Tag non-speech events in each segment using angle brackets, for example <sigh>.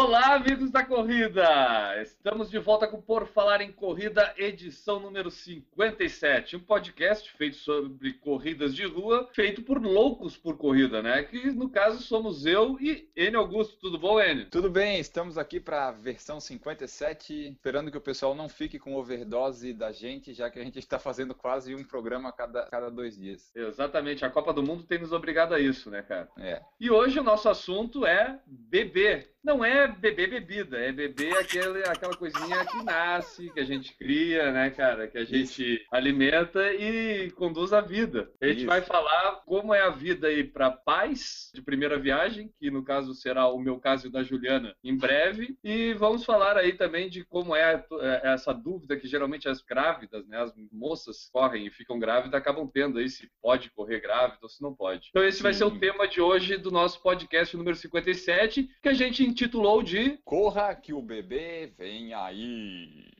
Olá, amigos da corrida! Estamos de volta com Por Falar em Corrida, edição número 57. Um podcast feito sobre corridas de rua, feito por loucos por corrida, né? Que no caso somos eu e Enio Augusto. Tudo bom, Enio? Tudo bem, estamos aqui para a versão 57, esperando que o pessoal não fique com overdose da gente, já que a gente está <laughs> fazendo quase um programa a cada, cada dois dias. Exatamente, a Copa do Mundo tem nos obrigado a isso, né, cara? É. E hoje o nosso assunto é beber. Não é beber bebida, é beber aquele, aquela coisinha que nasce, que a gente cria, né, cara? Que a gente alimenta e conduz a vida. A gente Isso. vai falar como é a vida aí para pais de primeira viagem, que no caso será o meu caso e o da Juliana em breve. E vamos falar aí também de como é é, essa dúvida que geralmente as grávidas, né, as moças correm e ficam grávidas, acabam tendo aí se pode correr grávida ou se não pode. Então esse vai ser o Sim. tema de hoje do nosso podcast número 57, que a gente intitulou de Corra que o bebê vem aí.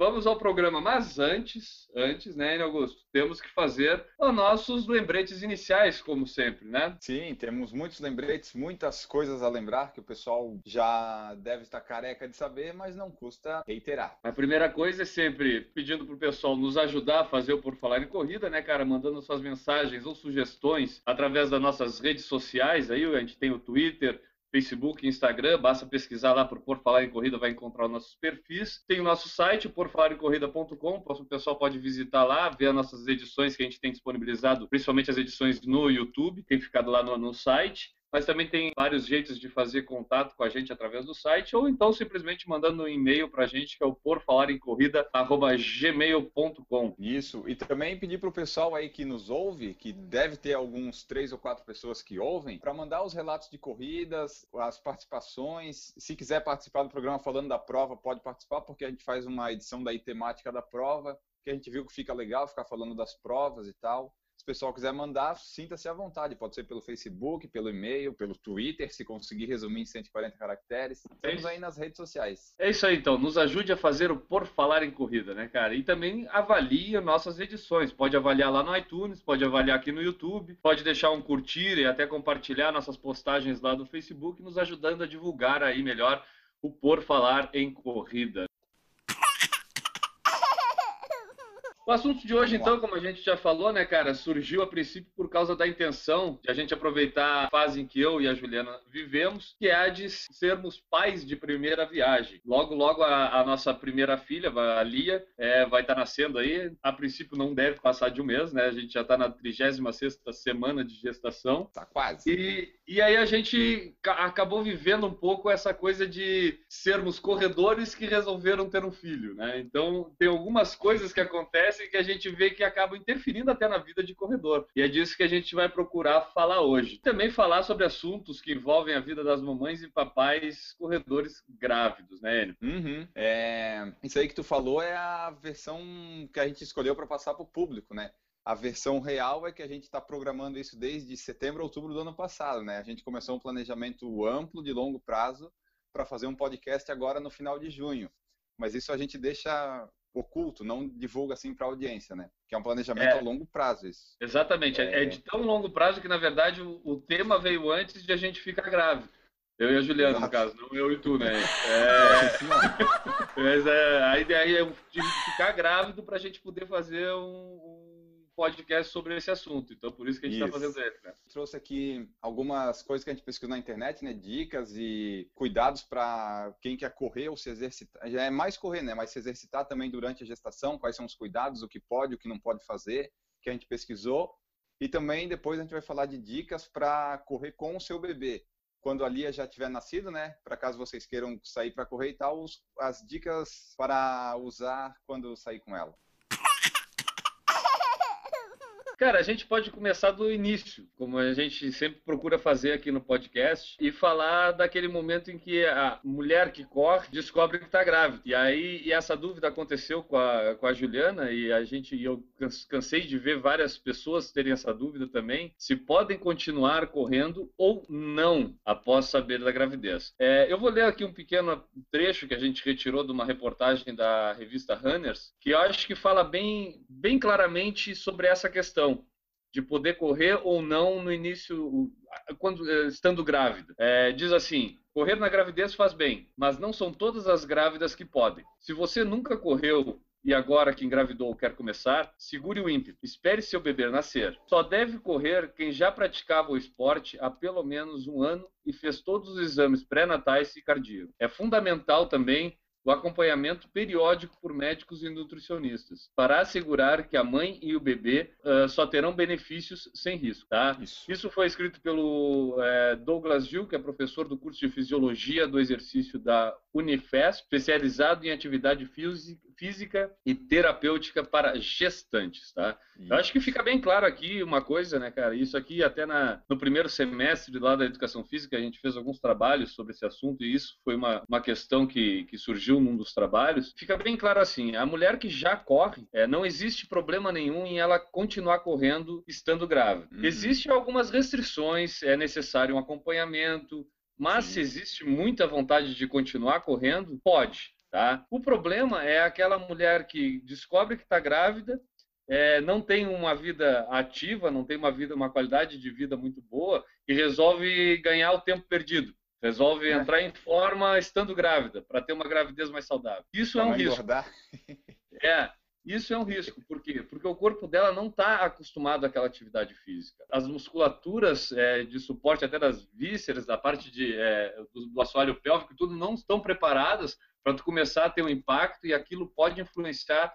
Vamos ao programa, mas antes, antes, né, Enio Augusto, temos que fazer os nossos lembretes iniciais, como sempre, né? Sim, temos muitos lembretes, muitas coisas a lembrar que o pessoal já deve estar careca de saber, mas não custa reiterar. A primeira coisa é sempre pedindo pro pessoal nos ajudar a fazer o Por Falar em Corrida, né, cara? Mandando suas mensagens ou sugestões através das nossas redes sociais. Aí a gente tem o Twitter, Facebook, Instagram, basta pesquisar lá por Por Falar em Corrida, vai encontrar os nossos perfis. Tem o nosso site, porfalarencorrida.com, o pessoal pode visitar lá, ver as nossas edições que a gente tem disponibilizado, principalmente as edições no YouTube, tem ficado lá no, no site. Mas também tem vários jeitos de fazer contato com a gente através do site, ou então simplesmente mandando um e-mail para a gente, que é o porfalarencorrida.gmail.com. Isso, e também pedir para o pessoal aí que nos ouve, que deve ter alguns três ou quatro pessoas que ouvem, para mandar os relatos de corridas, as participações. Se quiser participar do programa falando da prova, pode participar, porque a gente faz uma edição daí temática da prova, que a gente viu que fica legal ficar falando das provas e tal. Se o pessoal quiser mandar, sinta-se à vontade. Pode ser pelo Facebook, pelo e-mail, pelo Twitter, se conseguir resumir em 140 caracteres. Estamos isso. aí nas redes sociais. É isso aí, então. Nos ajude a fazer o Por Falar em Corrida, né, cara? E também avalie nossas edições. Pode avaliar lá no iTunes, pode avaliar aqui no YouTube, pode deixar um curtir e até compartilhar nossas postagens lá no Facebook, nos ajudando a divulgar aí melhor o Por Falar em Corrida. O assunto de hoje, então, como a gente já falou, né, cara, surgiu a princípio por causa da intenção de a gente aproveitar a fase em que eu e a Juliana vivemos, que é a de sermos pais de primeira viagem. Logo, logo, a, a nossa primeira filha, a Lia, é, vai estar nascendo aí. A princípio, não deve passar de um mês, né? A gente já está na 36ª semana de gestação. Tá quase. E, e aí a gente ca- acabou vivendo um pouco essa coisa de sermos corredores que resolveram ter um filho, né? Então tem algumas coisas que acontecem que a gente vê que acabam interferindo até na vida de corredor. E é disso que a gente vai procurar falar hoje. Também falar sobre assuntos que envolvem a vida das mamães e papais corredores grávidos, né, Enio? Uhum. É, Isso aí que tu falou é a versão que a gente escolheu para passar para o público, né? A versão real é que a gente está programando isso desde setembro, outubro do ano passado, né? A gente começou um planejamento amplo de longo prazo para fazer um podcast agora no final de junho. Mas isso a gente deixa oculto, não divulga assim para a audiência, né? Que é um planejamento É. a longo prazo isso. Exatamente. É... É. é de tão longo prazo que, na verdade, o, o tema veio antes de a gente ficar grávido. Eu e a Juliana, no Exato. caso, não eu e tu, né? <laughs> É, mas é, a ideia é de ficar grávido para a gente poder fazer um podcast sobre esse assunto. Então, por isso que a gente está fazendo ele, né? trouxe aqui algumas coisas que a gente pesquisou na internet, né? Dicas e cuidados para quem quer correr ou se exercitar. Já é mais correr, né? Mas se exercitar também durante a gestação, quais são os cuidados, o que pode, o que não pode fazer, que a gente pesquisou. E também depois a gente vai falar de dicas para correr com o seu bebê. Quando a Lia já tiver nascido, né? Para caso vocês queiram sair para correr e tal, as dicas para usar quando sair com ela. Cara, a gente pode começar do início, como a gente sempre procura fazer aqui no podcast, e falar daquele momento em que a mulher que corre descobre que está grávida. E aí e essa dúvida aconteceu com a, com a Juliana, e a gente e eu cansei de ver várias pessoas terem essa dúvida também, se podem continuar correndo ou não após saber da gravidez. É, eu vou ler aqui um pequeno trecho que a gente retirou de uma reportagem da revista Runners, que eu acho que fala bem, bem claramente sobre essa questão de poder correr ou não no início, quando eh, estando grávida. É, diz assim: correr na gravidez faz bem, mas não são todas as grávidas que podem. Se você nunca correu e agora que engravidou quer começar, segure o ímpeto, espere seu bebê nascer. Só deve correr quem já praticava o esporte há pelo menos um ano e fez todos os exames pré-natais e cardíacos. É fundamental também o acompanhamento periódico por médicos e nutricionistas, para assegurar que a mãe e o bebê uh, só terão benefícios sem risco. Tá? Isso. Isso foi escrito pelo uh, Douglas Gil, que é professor do curso de Fisiologia do Exercício da Unifesp, especializado em atividade física e terapêutica para gestantes. Tá? Eu acho que fica bem claro aqui uma coisa, né, cara? Isso aqui até na, no primeiro semestre lá da Educação Física, a gente fez alguns trabalhos sobre esse assunto e isso foi uma, uma questão que, que surgiu surgiu num dos trabalhos, fica bem claro assim: a mulher que já corre, é, não existe problema nenhum em ela continuar correndo estando grávida. Uhum. Existem algumas restrições, é necessário um acompanhamento, mas Sim. se existe muita vontade de continuar correndo, pode. Tá? O problema é aquela mulher que descobre que está grávida, é, não tem uma vida ativa, não tem uma vida, uma qualidade de vida muito boa e resolve ganhar o tempo perdido. Resolve é. entrar em forma estando grávida, para ter uma gravidez mais saudável. Isso pra é um risco. Engordar. <laughs> É, isso é um risco. Por quê? Porque o corpo dela não está acostumado àquela atividade física. As musculaturas é, de suporte até das vísceras, da parte de, é, do, do assoalho pélvico, tudo não estão preparadas para tu começar a ter um impacto e aquilo pode influenciar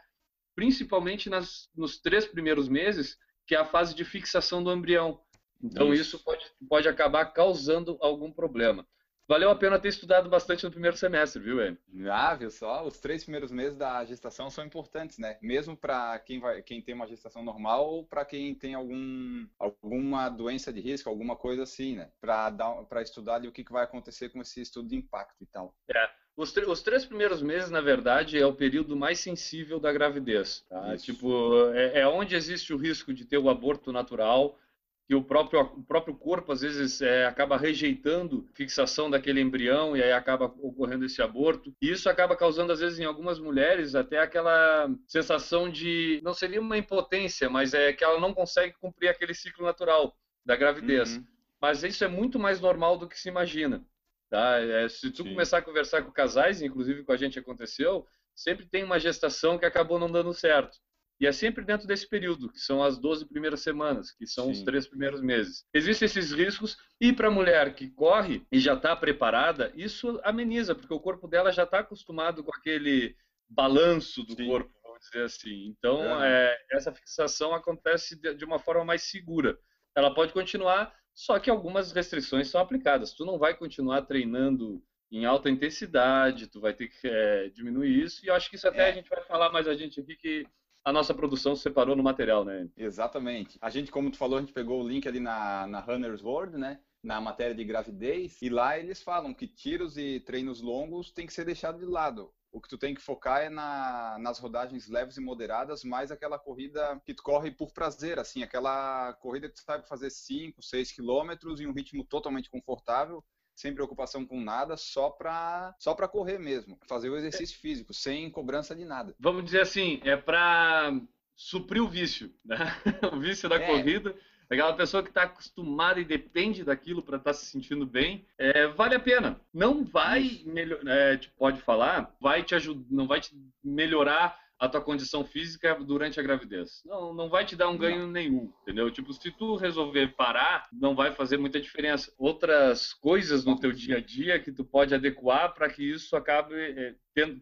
principalmente nas, nos três primeiros meses, que é a fase de fixação do embrião. Então isso, isso pode, pode acabar causando algum problema. Valeu a pena ter estudado bastante no primeiro semestre, viu, Ed? Ah, viu só? Os três primeiros meses da gestação são importantes, né? Mesmo para quem, vai, quem tem uma gestação normal ou para quem tem algum, alguma doença de risco, alguma coisa assim, né? Para estudar ali o que, que vai acontecer com esse estudo de impacto e tal. É. Os, os, três primeiros meses, na verdade, é o período mais sensível da gravidez. Tá? Tipo, é, é onde existe o risco de ter o aborto natural, que o próprio, o próprio corpo às vezes é, acaba rejeitando fixação daquele embrião e aí acaba ocorrendo esse aborto. E isso acaba causando às vezes em algumas mulheres até aquela sensação de não seria uma impotência, mas é que ela não consegue cumprir aquele ciclo natural da gravidez. Uhum. Mas isso é muito mais normal do que se imagina. Tá? É, se tu Sim. começar a conversar com casais, inclusive com a gente aconteceu, sempre tem uma gestação que acabou não dando certo. E é sempre dentro desse período, que são as 12 primeiras semanas, que são Sim. os três primeiros meses. Existem esses riscos, e para a mulher que corre e já está preparada, isso ameniza, porque o corpo dela já está acostumado com aquele balanço do Sim. corpo, vamos dizer assim. Então, é. É, essa fixação acontece de, de uma forma mais segura. Ela pode continuar, só que algumas restrições são aplicadas. Tu não vai continuar treinando em alta intensidade, tu vai ter que é, diminuir isso, e eu acho que isso até é. a gente vai falar mais a gente aqui que a nossa produção separou no material, né? Exatamente. A gente, como tu falou, a gente pegou o link ali na, na Runner's World, né? Na matéria de gravidez, e lá eles falam que tiros e treinos longos tem que ser deixado de lado. O que tu tem que focar é na, nas rodagens leves e moderadas, mais aquela corrida que tu corre por prazer, assim, aquela corrida que tu sabe fazer 5, 6 quilômetros em um ritmo totalmente confortável, sem preocupação com nada, só para só para correr mesmo, fazer o exercício físico, sem cobrança de nada. Vamos dizer assim, é para suprir o vício, né? <laughs> o vício da é. corrida. Aquela pessoa que está acostumada e depende daquilo para estar tá se sentindo bem, é, vale a pena. Não vai melhor, é, pode falar, vai te ajudar, não vai te melhorar a tua condição física durante a gravidez. Não, não vai te dar um ganho não. nenhum, entendeu? Tipo, se tu resolver parar, não vai fazer muita diferença. Outras coisas no teu dia a dia que tu pode adequar para que isso acabe é, tendo,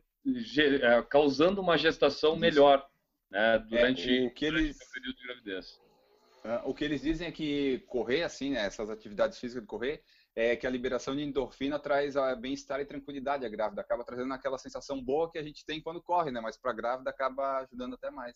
é, causando uma gestação melhor né, durante, é, o que durante eles... o período de gravidez. Ah, o que eles dizem é que correr, assim, né, essas atividades físicas de correr, é que a liberação de endorfina traz bem-estar e tranquilidade à grávida, acaba trazendo aquela sensação boa que a gente tem quando corre, né? Mas para a grávida acaba ajudando até mais.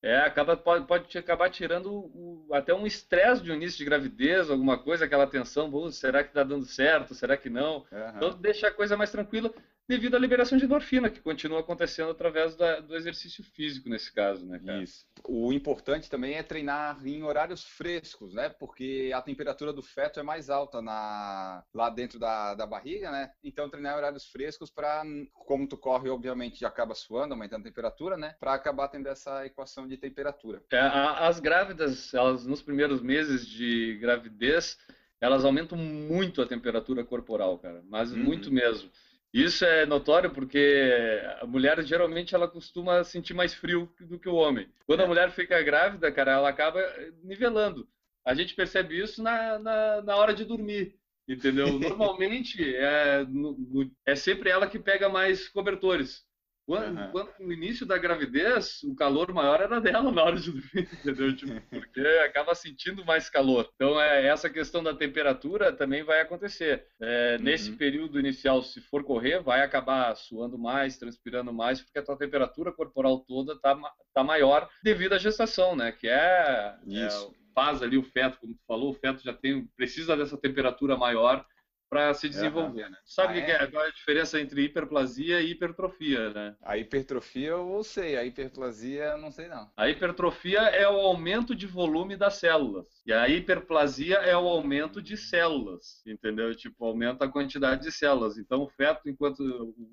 É, acaba, pode, pode acabar tirando o, até um estresse de um início de gravidez, alguma coisa, aquela tensão, será que está dando certo, será que não? Uhum. Então deixa a coisa mais tranquila devido à liberação de endorfina, que continua acontecendo através da, do exercício físico nesse caso, né, cara? Isso. O importante também é treinar em horários frescos, né? Porque a temperatura do feto é mais alta na, lá dentro da, da barriga, né? Então treinar em horários frescos para, como tu corre, obviamente, acaba suando, aumentando a temperatura, né? Para acabar tendo essa equação de temperatura. É, as grávidas, elas nos primeiros meses de gravidez, elas aumentam muito a temperatura corporal, cara, mas uhum. muito mesmo. Isso é notório porque a mulher geralmente ela costuma sentir mais frio do que o homem. Quando a é. mulher fica grávida, cara, ela acaba nivelando. A gente percebe isso na, na, na hora de dormir, entendeu? <laughs> Normalmente é, no, é sempre ela que pega mais cobertores. Quando, uhum. quando, no início da gravidez, o calor maior era dela na hora de dormir, <laughs> entendeu? Tipo, <laughs> porque acaba sentindo mais calor. Então, é, essa questão da temperatura também vai acontecer. É, uhum. Nesse período inicial, se for correr, vai acabar suando mais, transpirando mais, porque a tua temperatura corporal toda está tá maior devido à gestação, né? Que é, é faz ali o feto, como tu falou, o feto já tem precisa dessa temperatura maior para se desenvolver, uhum. né? Sabe ah, que é? qual é a diferença entre hiperplasia e hipertrofia, né? A hipertrofia eu sei, a hiperplasia eu não sei não. A hipertrofia é o aumento de volume das células e a hiperplasia é o aumento de células, entendeu? Tipo, aumenta a quantidade de células. Então o feto, enquanto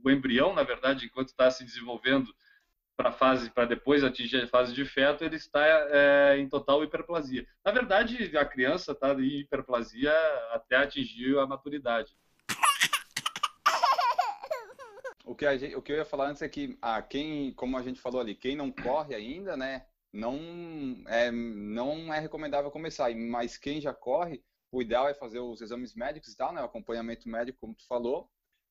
o embrião, na verdade, enquanto está se desenvolvendo para fase para depois atingir a fase de feto, ele está é, em total hiperplasia. Na verdade, a criança está em hiperplasia até atingir a maturidade. O que, gente, o que eu ia falar antes é que ah, quem, como a gente falou ali, quem não corre ainda, né, não é, não é recomendável começar. Mas quem já corre, o ideal é fazer os exames médicos e tal, né, o acompanhamento médico, como tu falou,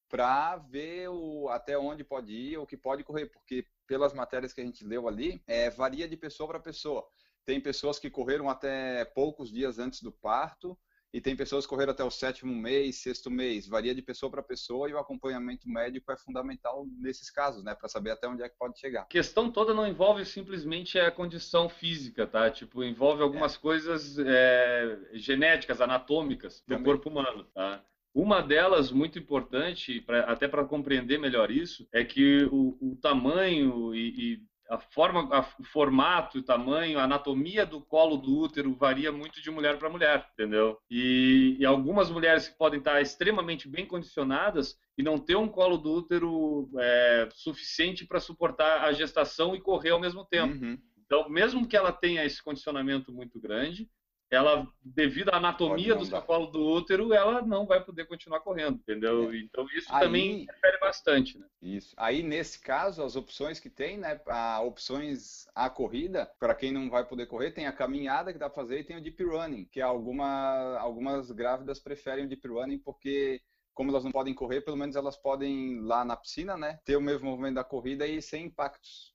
para ver o, até onde pode ir, o que pode correr, porque pelas matérias que a gente leu ali, é, varia de pessoa para pessoa. Tem pessoas que correram até poucos dias antes do parto, e tem pessoas que correram até o sétimo mês, sexto mês. Varia de pessoa para pessoa e o acompanhamento médico é fundamental nesses casos, né? Para saber até onde é que pode chegar. A questão toda não envolve simplesmente a condição física, tá? Tipo, envolve algumas é. coisas é, genéticas, anatômicas do Também. corpo humano, tá? Uma delas, muito importante, pra, até para compreender melhor isso, é que o, o tamanho e, e a forma, a, o formato, o tamanho, a anatomia do colo do útero varia muito de mulher para mulher, entendeu? E, e, algumas mulheres que podem estar extremamente bem condicionadas e não ter um colo do útero é, suficiente para suportar a gestação e correr ao mesmo tempo. Uhum. Então, mesmo que ela tenha esse condicionamento muito grande, ela, devido à anatomia do colo do útero, ela não vai poder continuar correndo, entendeu? É. Então isso Aí, também interfere bastante, né? Isso. Aí nesse caso, as opções que tem, né? A opções a corrida, para quem não vai poder correr, tem a caminhada que dá para fazer e tem o deep running, que alguma, algumas grávidas preferem o deep running porque como elas não podem correr, pelo menos elas podem lá na piscina, né, ter o mesmo movimento da corrida e sem impactos.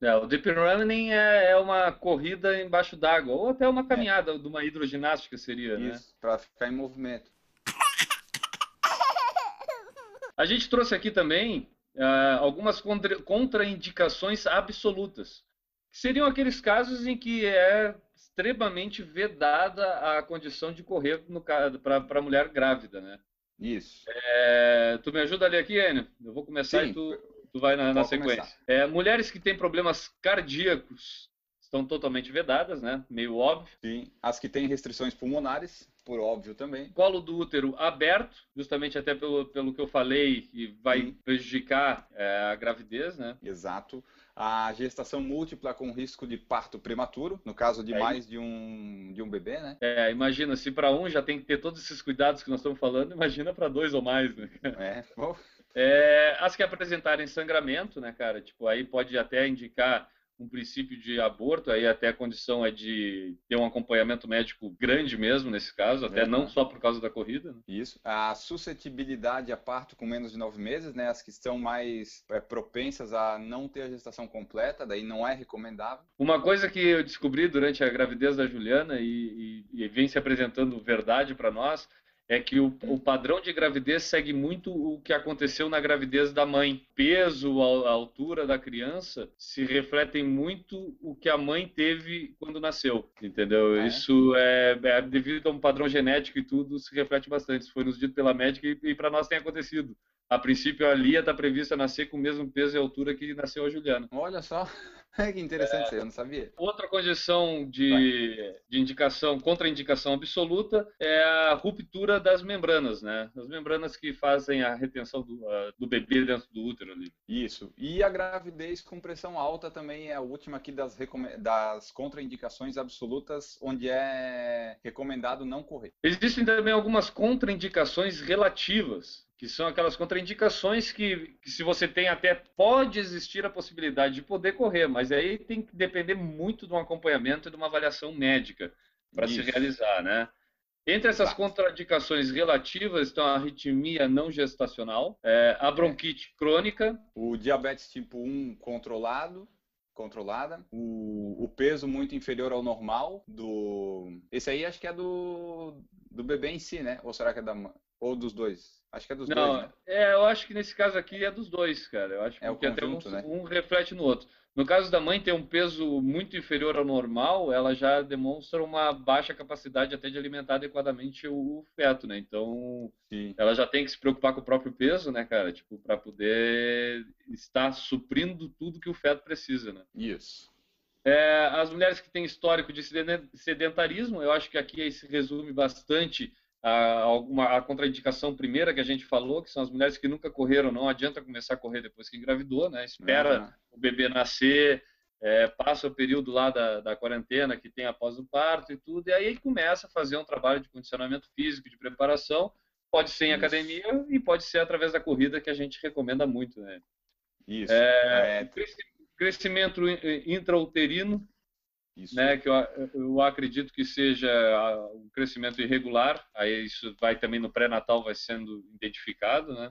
É, o deep running é, é uma corrida embaixo d'água, ou até uma caminhada é. de uma hidroginástica seria, Isso, né? Isso, para ficar em movimento. A gente trouxe aqui também uh, algumas contra contraindicações absolutas, que seriam aqueles casos em que é extremamente vedada a condição de correr para a mulher grávida, né? Isso. É, tu me ajuda ali aqui, Enio? Eu vou começar Sim. e tu tu vai na, na sequência. É, mulheres que têm problemas cardíacos estão totalmente vedadas, né? Meio óbvio. Sim. As que têm restrições pulmonares, por óbvio também. Colo do útero aberto, justamente até pelo, pelo que eu falei, que vai Sim. prejudicar é, a gravidez, né? Exato. A gestação múltipla com risco de parto prematuro, no caso de é. mais de um, de um bebê, né? É, imagina, se para um já tem que ter todos esses cuidados que nós estamos falando, imagina para dois ou mais, né? É, <laughs> bom. É, as que apresentarem sangramento, né, cara? Tipo, aí pode até indicar um princípio de aborto, aí até a condição é de ter um acompanhamento médico grande mesmo nesse caso, até é, não só por causa da corrida. Né? Isso. A suscetibilidade a parto com menos de nove meses, né? As que estão mais é, propensas a não ter a gestação completa, daí não é recomendável. Uma coisa que eu descobri durante a gravidez da Juliana e, e, e vem se apresentando verdade para nós é que o, o, padrão de gravidez segue muito o que aconteceu na gravidez da mãe. Peso, a, a, altura da criança se refletem muito o que a mãe teve quando nasceu, entendeu? É. Isso é, é, devido a um padrão genético e tudo se reflete bastante. Isso foi nos dito pela médica e, e para nós tem acontecido. A princípio, a Lia está prevista nascer com o mesmo peso e altura que nasceu a Juliana. Olha só. <laughs> que interessante, é, eu não sabia. Outra condição de, de indicação, contraindicação absoluta, é a ruptura das membranas, né? As membranas que fazem a retenção do, uh, do bebê dentro do útero ali. Isso. E a gravidez com pressão alta também é a última aqui das, das contraindicações absolutas, onde é recomendado não correr. Existem também algumas contraindicações relativas que são aquelas contraindicações que, que, se você tem até pode existir a possibilidade de poder correr, mas aí tem que depender muito de um acompanhamento e de uma avaliação médica para se realizar, né? Entre essas contraindicações relativas estão a arritmia não gestacional, é, a bronquite é. crônica, o diabetes tipo 1 controlado, controlada, o, o, peso muito inferior ao normal do, esse aí acho que é do do bebê em si, né? Ou será que é da ou dos dois? Acho que é dos Não, dois, né? É, eu acho que nesse caso aqui é dos dois, cara. Eu acho é que até um, né? um, reflete no outro. No caso da mãe ter um peso muito inferior ao normal, ela já demonstra uma baixa capacidade até de alimentar adequadamente o feto, né? Então, Sim. ela já tem que se preocupar com o próprio peso, né, cara? Tipo, para poder estar suprindo tudo que o feto precisa, né? Isso. É, as mulheres que têm histórico de sedentarismo, eu acho que aqui se resume bastante a, alguma, a contraindicação primeira que a gente falou, que são as mulheres que nunca correram, não adianta começar a correr depois que engravidou, né? Espera uhum. o bebê nascer, é, passa o período lá da, da quarentena que tem após o parto e tudo, e aí começa a fazer um trabalho de condicionamento físico, de preparação, pode ser em Isso. academia e pode ser através da corrida que a gente recomenda muito, né? Isso. É, é... Crescimento intrauterino isso. Né, que eu, eu acredito que seja um crescimento irregular, aí isso vai também no pré-natal vai sendo identificado, né?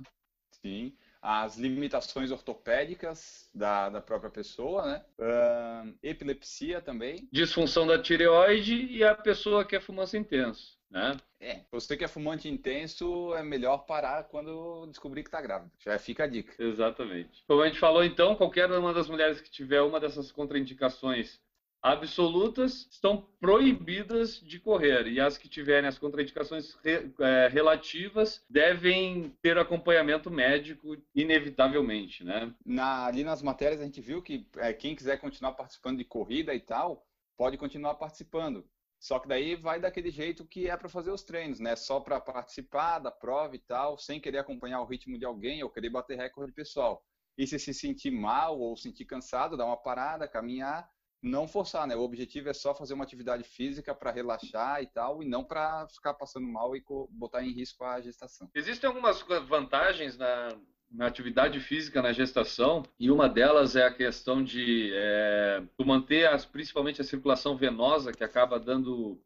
Sim. As limitações ortopédicas da, da própria pessoa, né? Uh, epilepsia também. Disfunção da tireoide e a pessoa que é fumante intenso, né? É, você que é fumante intenso, é melhor parar quando descobrir que está grávida. Já fica a dica. Exatamente. Como a gente falou, então, qualquer uma das mulheres que tiver uma dessas contraindicações absolutas estão proibidas de correr e as que tiverem as contraindicações re, é, relativas devem ter acompanhamento médico inevitavelmente, né? Na, ali nas matérias a gente viu que é, quem quiser continuar participando de corrida e tal pode continuar participando. Só que daí vai daquele jeito que é para fazer os treinos, né? Só para participar da prova e tal, sem querer acompanhar o ritmo de alguém ou querer bater recorde pessoal. E se se sentir mal ou sentir cansado, dá uma parada, caminhar não forçar, né? O objetivo é só fazer uma atividade física para relaxar e tal, e não para ficar passando mal e botar em risco a gestação. Existem algumas vantagens na, na atividade física na gestação, e uma delas é a questão de é, manter as, principalmente a circulação venosa, que acaba dando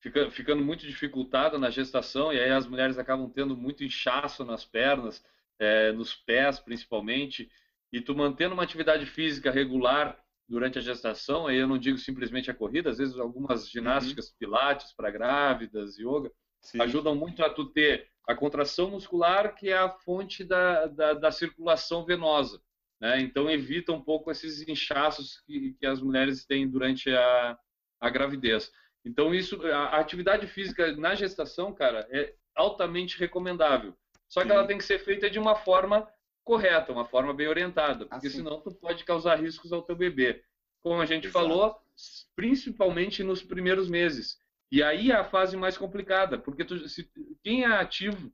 fica, ficando muito dificultada na gestação, e aí as mulheres acabam tendo muito inchaço nas pernas, é, nos pés principalmente, e tu mantendo uma atividade física regular durante a gestação, aí eu não digo simplesmente a corrida, às vezes algumas ginásticas uhum. pilates para grávidas, yoga, Sim. ajudam muito a tu ter a contração muscular, que é a fonte da, da, da circulação venosa. Né? Então evita um pouco esses inchaços que, que as mulheres têm durante a, a gravidez. Então isso, a atividade física na gestação, cara, é altamente recomendável. Só que Sim. ela tem que ser feita de uma forma correta, uma forma bem orientada, porque assim. senão tu pode causar riscos ao teu bebê. Como a gente Exato. falou, principalmente nos primeiros meses. E aí é a fase mais complicada, porque tu, se, quem é ativo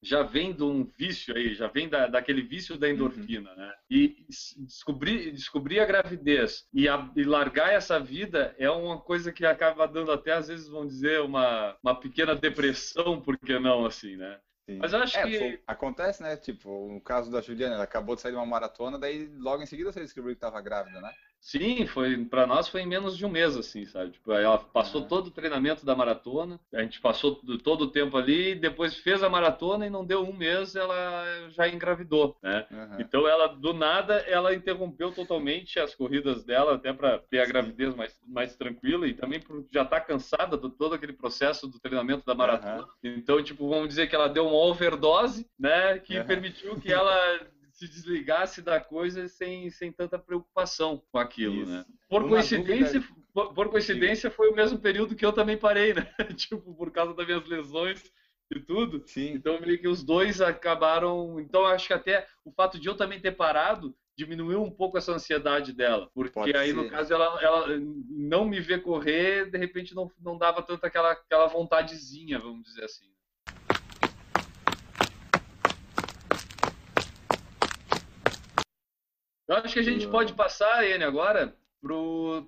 já vem de um vício aí, já vem da, daquele vício da endorfina, uhum. né? E descobrir, descobrir a gravidez e, a, e, largar essa vida é uma coisa que acaba dando até, às vezes, vão dizer, uma, uma pequena depressão, por que não, assim, né? Sim. Mas eu acho é, que. Foi, acontece, né? Tipo, no caso da Juliana, ela acabou de sair de uma maratona, daí logo em seguida você descobriu que estava grávida, né? Sim, foi para nós foi em menos de um mês, assim, sabe? Tipo, ela passou Aham. todo o treinamento da maratona, a gente passou do- todo o tempo ali, depois fez a maratona e não deu um mês, ela já engravidou, né? Aham. Então ela, do nada, ela interrompeu totalmente as corridas dela, até para ter a gravidez mais, mais tranquila e também por já estar cansada de todo aquele processo do treinamento da maratona. Então, tipo, vamos dizer que ela deu uma overdose, né? Que Aham. permitiu que ela se desligasse da coisa sem, sem tanta preocupação com aquilo, Isso. né? Por Uma coincidência, por, por coincidência foi o mesmo período que eu também parei, né? <laughs> tipo, por causa das minhas lesões e tudo. Sim. Então, meio que os dois acabaram. Então, acho que até o fato de eu também ter parado diminuiu um pouco essa ansiedade dela. Porque Pode aí, ser. no caso, ela, ela não me ver correr, de repente não, não dava tanto aquela, aquela vontadezinha, vamos dizer assim. Eu acho que a gente pode passar, Iane, agora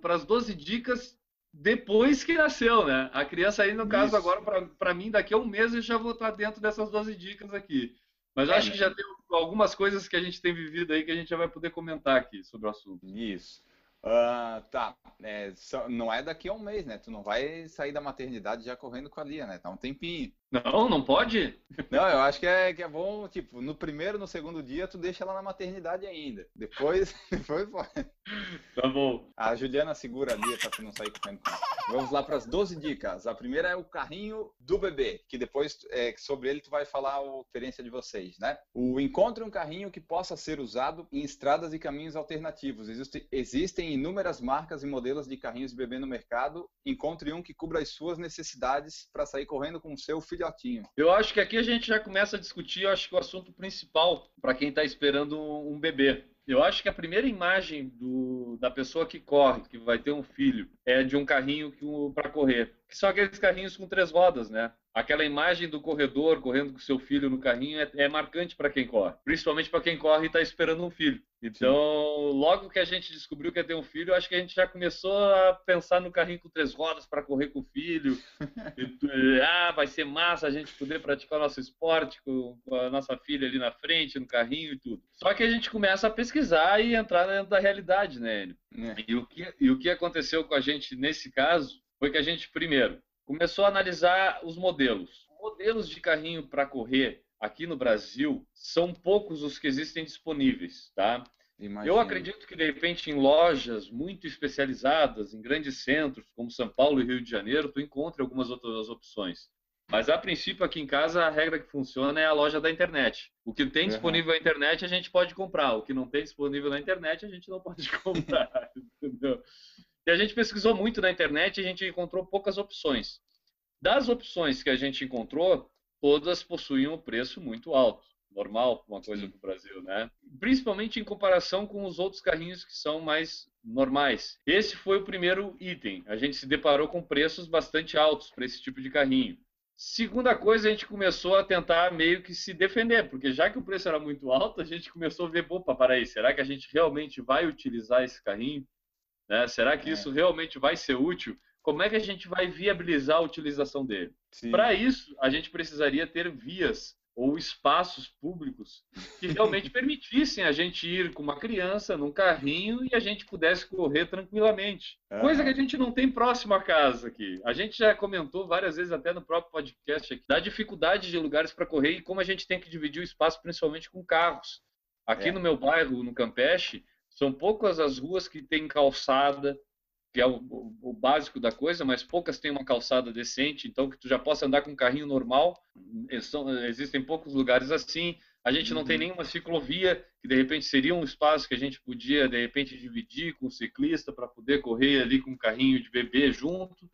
para as 12 dicas depois que nasceu, né? A criança aí, no caso, Isso. agora, para mim, daqui a um mês eu já vou estar dentro dessas 12 dicas aqui. Mas É, acho que já tem algumas coisas que a gente tem vivido aí que a gente já vai poder comentar aqui sobre o assunto. Isso. Ah, tá. É, não é daqui a um mês, né? Tu não vai sair da maternidade já correndo com a Lia, né? Tá um tempinho. Não, não pode? <laughs> Não, eu acho que é, que é bom, tipo, no primeiro, no segundo dia, tu deixa ela na maternidade ainda. Depois, <laughs> depois pode. Tá bom. A Juliana segura ali pra tu não sair correndo. Vamos lá para as 12 dicas. A primeira é o carrinho do bebê, que depois é, sobre ele tu vai falar a experiência de vocês, né? O encontre um carrinho que possa ser usado em estradas e caminhos alternativos. Existe- existem inúmeras marcas e modelos de carrinhos de bebê no mercado. Encontre um que cubra as suas necessidades para sair correndo com o seu filhotinho. Eu acho que aqui a gente já começa a discutir, acho que o assunto principal para quem está esperando um bebê. Eu acho que a primeira imagem do- da pessoa que corre, que vai ter um filho, é de um carrinho para correr. Que são aqueles carrinhos com três rodas, né? Aquela imagem do corredor correndo com seu filho no carrinho é, é marcante para quem corre, principalmente para quem corre e está esperando um filho. Então, logo que a gente descobriu que ia ter um filho, acho que a gente já começou a pensar no carrinho com três rodas para correr com o filho. <laughs> E ah, vai ser massa a gente poder praticar o nosso esporte com, com a nossa filha ali na frente, no carrinho e tudo. Só que a gente começa a pesquisar e entrar dentro da realidade, né, Enio? né? E o, que, e o que aconteceu com a gente nesse caso foi que a gente, primeiro, começou a analisar os modelos. Modelos de carrinho para correr aqui no Brasil são poucos os que existem disponíveis, tá? Imagina. Eu acredito que, de repente, em lojas muito especializadas, em grandes centros, como São Paulo e Rio de Janeiro, tu encontra algumas outras opções. Mas, a princípio, aqui em casa, a regra que funciona é a loja da internet. O que tem Uhum. disponível na internet, a gente pode comprar. O que não tem disponível na internet, a gente não pode <laughs> comprar. entendeu? E a gente pesquisou muito na internet e a gente encontrou poucas opções. Das opções que a gente encontrou, todas possuíam um preço muito alto. Normal, uma coisa Sim. para o Brasil, né? Principalmente em comparação com os outros carrinhos que são mais normais. Esse foi o primeiro item. A gente se deparou com preços bastante altos para esse tipo de carrinho. Segunda coisa, a gente começou a tentar meio que se defender, porque já que o preço era muito alto, a gente começou a ver, opa, para aí, será que a gente realmente vai utilizar esse carrinho? Né? Será que É. isso realmente vai ser útil? Como é que a gente vai viabilizar a utilização dele? Para isso, a gente precisaria ter vias ou espaços públicos que realmente <laughs> permitissem a gente ir com uma criança num carrinho e a gente pudesse correr tranquilamente. Coisa que a gente não tem próximo a casa aqui. A gente já comentou várias vezes até no próprio podcast aqui, da dificuldade de lugares para correr e como a gente tem que dividir o espaço principalmente com carros. Aqui É. no meu bairro, no Campeche, são poucas as ruas que têm calçada, que é o, o- básico da coisa, mas poucas têm uma calçada decente, então que tu já possa andar com um carrinho normal. São- existem poucos lugares assim. A gente não tem Uhum. nenhuma ciclovia, que de repente seria um espaço que a gente podia, de repente, dividir com o ciclista para poder correr ali com um carrinho de bebê junto.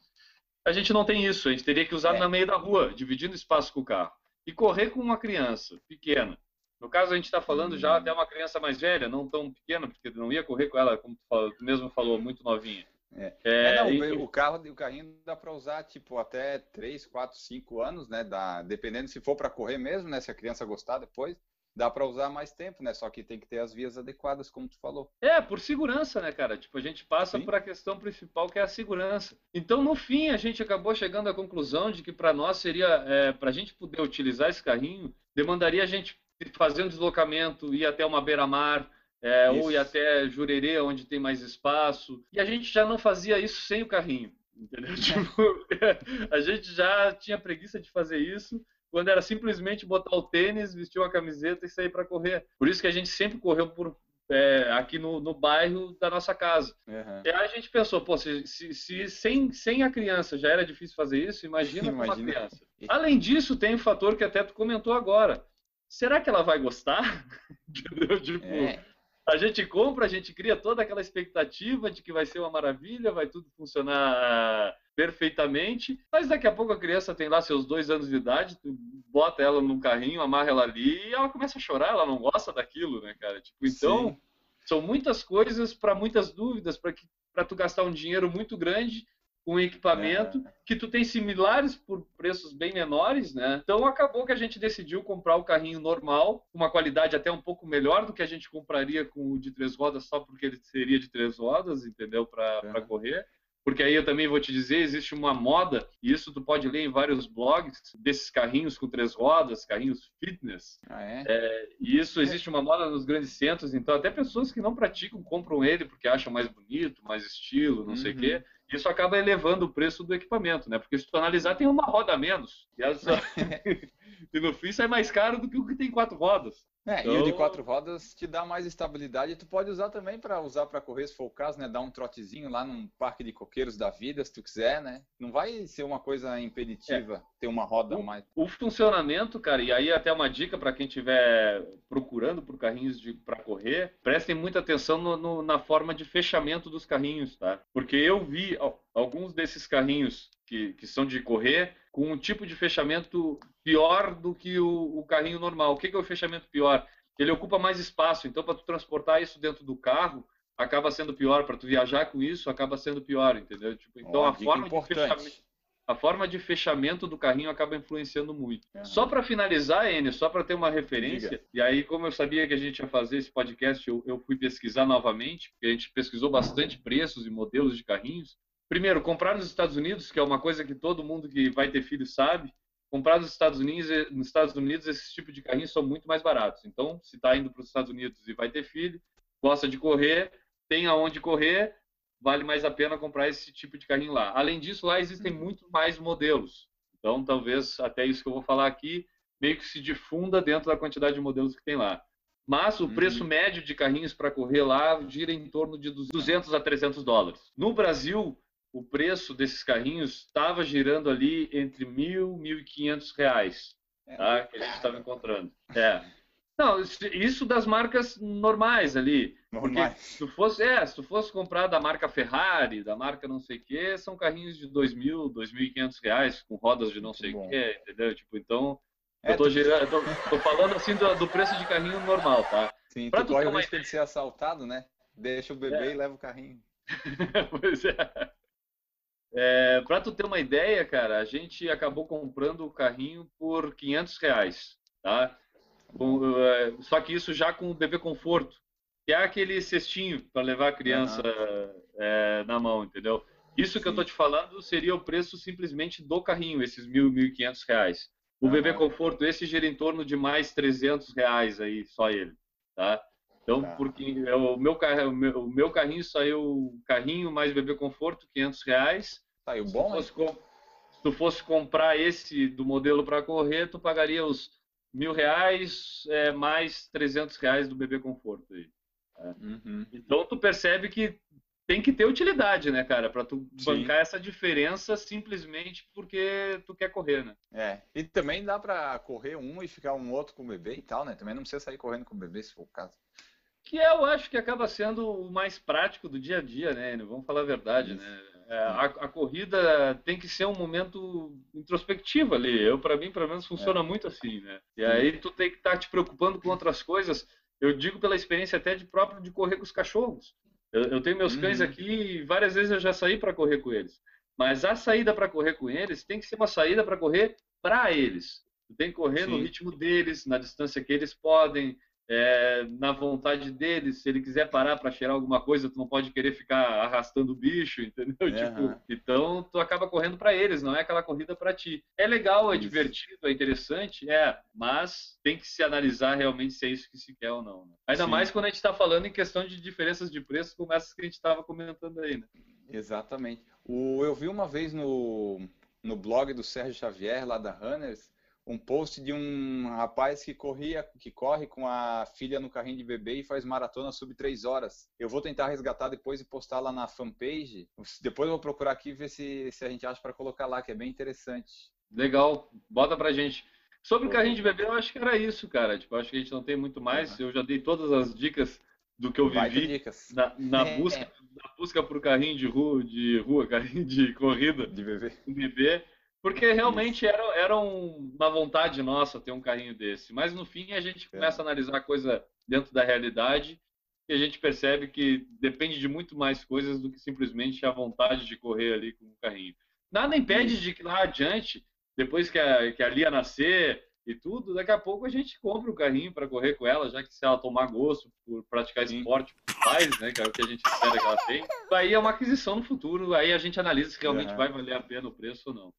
A gente não tem isso, a gente teria que usar É. na meio da rua, dividindo espaço com o carro. E correr com uma criança pequena. No caso, a gente está falando já até uma criança mais velha, não tão pequena, porque não ia correr com ela, como tu, falou- tu mesmo falou, muito novinha. É. É, É, não, e- o carro, o carrinho dá para usar tipo até 3, 4, 5 anos, né? Dá, dependendo se for para correr mesmo, né? Se a criança gostar depois, dá para usar mais tempo, né? Só que tem que ter as vias adequadas, como tu falou. É, por segurança, né, cara? Tipo, a gente passa por a questão principal que é a segurança. Então, no fim, a gente acabou chegando à conclusão de que para nós seria, é, para a gente poder utilizar esse carrinho, demandaria a gente fazer um deslocamento, ir até uma beira-mar, é, ou ir até Jurerê, onde tem mais espaço. E a gente já não fazia isso sem o carrinho, entendeu? <laughs> Tipo, <laughs> a gente já tinha preguiça de fazer isso quando era simplesmente botar o tênis, vestir uma camiseta e sair para correr. Por isso que a gente sempre correu por, é, aqui no, no, bairro da nossa casa. Uhum. E aí a gente pensou, pô, se, se, se, sem, sem a criança já era difícil fazer isso, imagina, imagina. com uma criança. Além disso, tem um fator que até tu comentou agora. Será que ela vai gostar? <laughs> Tipo, é. a gente compra, a gente cria toda aquela expectativa de que vai ser uma maravilha, vai tudo funcionar perfeitamente, mas daqui a pouco a criança tem lá seus dois anos de idade, tu bota ela num carrinho, amarra ela ali e ela começa a chorar, ela não gosta daquilo, né, cara? Tipo, então, Sim. são muitas coisas para muitas dúvidas, para que para tu gastar um dinheiro muito grande com equipamento é. que tu tem similares por preços bem menores, né? Então acabou que a gente decidiu comprar o carrinho normal, uma qualidade até um pouco melhor do que a gente compraria com o de três rodas só porque ele seria de três rodas, entendeu? Para é. correr. Porque aí eu também vou te dizer, existe uma moda, e isso tu pode ler em vários blogs, desses carrinhos com três rodas, carrinhos fitness. Ah, é? É, e isso existe uma moda nos grandes centros, então até pessoas que não praticam compram ele porque acham mais bonito, mais estilo, não uhum. sei o quê. Isso acaba elevando o preço do equipamento, né? Porque se tu analisar, tem uma roda a menos. E, essa... <laughs> <laughs> e no fim sai mais caro do que o que tem quatro rodas. É, então... e o de então quatro rodas te dá mais estabilidade. Tu pode usar também para usar para correr, se for o caso, né? Dar um trotezinho lá num parque de coqueiros da vida, se tu quiser, né? Não vai ser uma coisa impeditiva é. ter uma roda o, mais. O funcionamento, cara, e aí até uma dica para quem estiver procurando por carrinhos para correr, prestem muita atenção no, no, na forma de fechamento dos carrinhos, tá? Porque eu vi alguns desses carrinhos que, que são de correr com um tipo de fechamento pior do que o, o carrinho normal. O que, que é o fechamento pior? Ele ocupa mais espaço, então para tu transportar isso dentro do carro acaba sendo pior, para tu viajar com isso acaba sendo pior, entendeu? Tipo, então oh, a forma de fechamento a forma de fechamento do carrinho acaba influenciando muito. Uhum. Só para finalizar, Enio, só para ter uma referência, Diga. e aí, como eu sabia que a gente ia fazer esse podcast, eu, eu fui pesquisar novamente, porque a gente pesquisou bastante preços e modelos de carrinhos. Primeiro, comprar nos Estados Unidos, que é uma coisa que todo mundo que vai ter filho sabe, comprar nos Estados Unidos, nos Estados Unidos esses tipos de carrinhos são muito mais baratos. Então, se está indo para os Estados Unidos e vai ter filho, gosta de correr, tem aonde correr, vale mais a pena comprar esse tipo de carrinho lá. Além disso, lá existem muito mais modelos. Então, talvez até isso que eu vou falar aqui meio que se difunda dentro da quantidade de modelos que tem lá. Mas o preço uhum. médio de carrinhos para correr lá gira em torno de 200 a 300 dólares. No Brasil, o preço desses carrinhos estava girando ali entre mil e mil e quinhentos reais, é. tá? Que a gente estava encontrando. É. Não, isso das marcas normais ali. Normais. Porque se tu fosse, é, se tu fosse comprar da marca Ferrari, da marca não sei o quê, são carrinhos de dois mil, dois mil e quinhentos reais com rodas de não sei o quê, entendeu? Tipo, então é, eu tô, girando, tô, tô, falando assim do, do, preço de carrinho normal, tá? Sim, pra tu corre o risco de ser assaltado, né? Deixa o bebê é. e leva o carrinho. <laughs> pois é. É, para tu ter uma ideia, cara, a gente acabou comprando o carrinho por 500 reais, tá? É, só que isso já com o bebê conforto, que é aquele cestinho para levar a criança é, na mão, entendeu? Isso Sim. que eu tô te falando seria o preço simplesmente do carrinho, esses mil, mil e quinhentos reais. O bebê conforto, esse gira em torno de mais 300 reais aí, só ele, tá? Então, tá. porque o meu, carro, o, meu, o meu carrinho saiu carrinho mais bebê conforto, 500 reais. Saiu bom, se, fosse, se tu fosse comprar esse do modelo para correr, tu pagaria os mil reais é, mais 300 reais do bebê conforto aí. Tá? Uhum. Então, tu percebe que tem que ter utilidade, né, cara, para tu Sim. bancar essa diferença simplesmente porque tu quer correr, né? É. E também dá para correr um e ficar um outro com o bebê e tal, né? Também não precisa sair correndo com o bebê se for o caso que eu acho que acaba sendo o mais prático do dia a dia, né? Vamos falar a verdade, Isso. né? A, a, corrida tem que ser um momento introspectivo ali. Eu, para mim, pelo menos, funciona é. muito assim, né? E aí tu tem que estar tá te preocupando com outras coisas. Eu digo pela experiência até de próprio de correr com os cachorros. Eu, eu tenho meus cães uhum. aqui e várias vezes eu já saí para correr com eles. Mas a saída para correr com eles tem que ser uma saída para correr para eles. Tu tem que correr Sim. no ritmo deles, na distância que eles podem, é, na vontade dele. Se ele quiser parar para cheirar alguma coisa, tu não pode querer ficar arrastando o bicho, <laughs> entendeu? Uhum. Tipo, então tu acaba correndo para eles, não é aquela corrida para ti. É legal, é isso. divertido, é interessante, é, mas tem que se analisar realmente se é isso que se quer ou não. Né? Ainda Sim. mais quando a gente está falando em questão de diferenças de preço, como essas que a gente estava comentando aí, né? Exatamente. O, eu vi uma vez no, no blog do Sérgio Xavier, lá da Runners, um post de um rapaz que corria, que corre com a filha no carrinho de bebê e faz maratona sub 3 horas. Eu vou tentar resgatar depois e postar lá na fanpage. Depois eu vou procurar aqui ver se, se a gente acha para colocar lá, que é bem interessante. Legal, bota pra gente. Sobre o carrinho de bebê, eu acho que era isso, cara. Tipo, acho que a gente não tem muito mais. Uhum. Eu já dei todas as dicas do que eu vivi na, na é. busca na busca por carrinho de rua, de rua, <laughs> carrinho de corrida de bebê. bebê porque realmente era, era uma vontade nossa ter um carrinho desse. Mas no fim a gente começa é. a analisar a coisa dentro da realidade e a gente percebe que depende de muito mais coisas do que simplesmente a vontade de correr ali com o carrinho. Nada impede de que lá adiante, depois que a, que a Lia nascer e tudo, daqui a pouco a gente compra o carrinho para correr com ela, já que se ela tomar gosto por praticar esporte, faz, né, que é o que a gente espera que ela tenha. Aí é uma aquisição no futuro, aí a gente analisa se realmente uhum. vai valer a pena o preço ou não.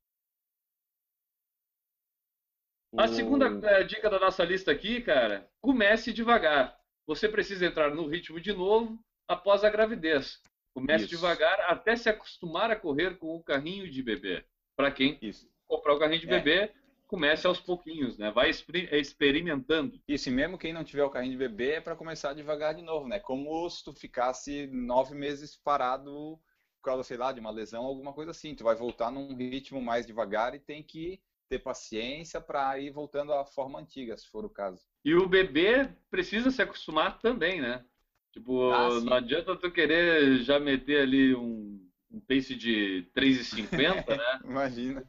A segunda é, dica da nossa lista aqui, cara, comece devagar. Você precisa entrar no ritmo de novo após a gravidez. Comece Isso. devagar até se acostumar a correr com o carrinho de bebê. Para quem Isso. comprar o carrinho de é. bebê, comece aos pouquinhos, né? Vai experimentando. Isso, e mesmo quem não tiver o carrinho de bebê é para começar devagar de novo, né? Como se tu ficasse nove meses parado por causa, sei lá, de uma lesão, alguma coisa assim. Tu vai voltar num ritmo mais devagar e tem que ter paciência para ir voltando à forma antiga, se for o caso. E o bebê precisa se acostumar também, né? Tipo, ah, não adianta tu querer já meter ali um, um pace de 3,50, né? <laughs> Imagina.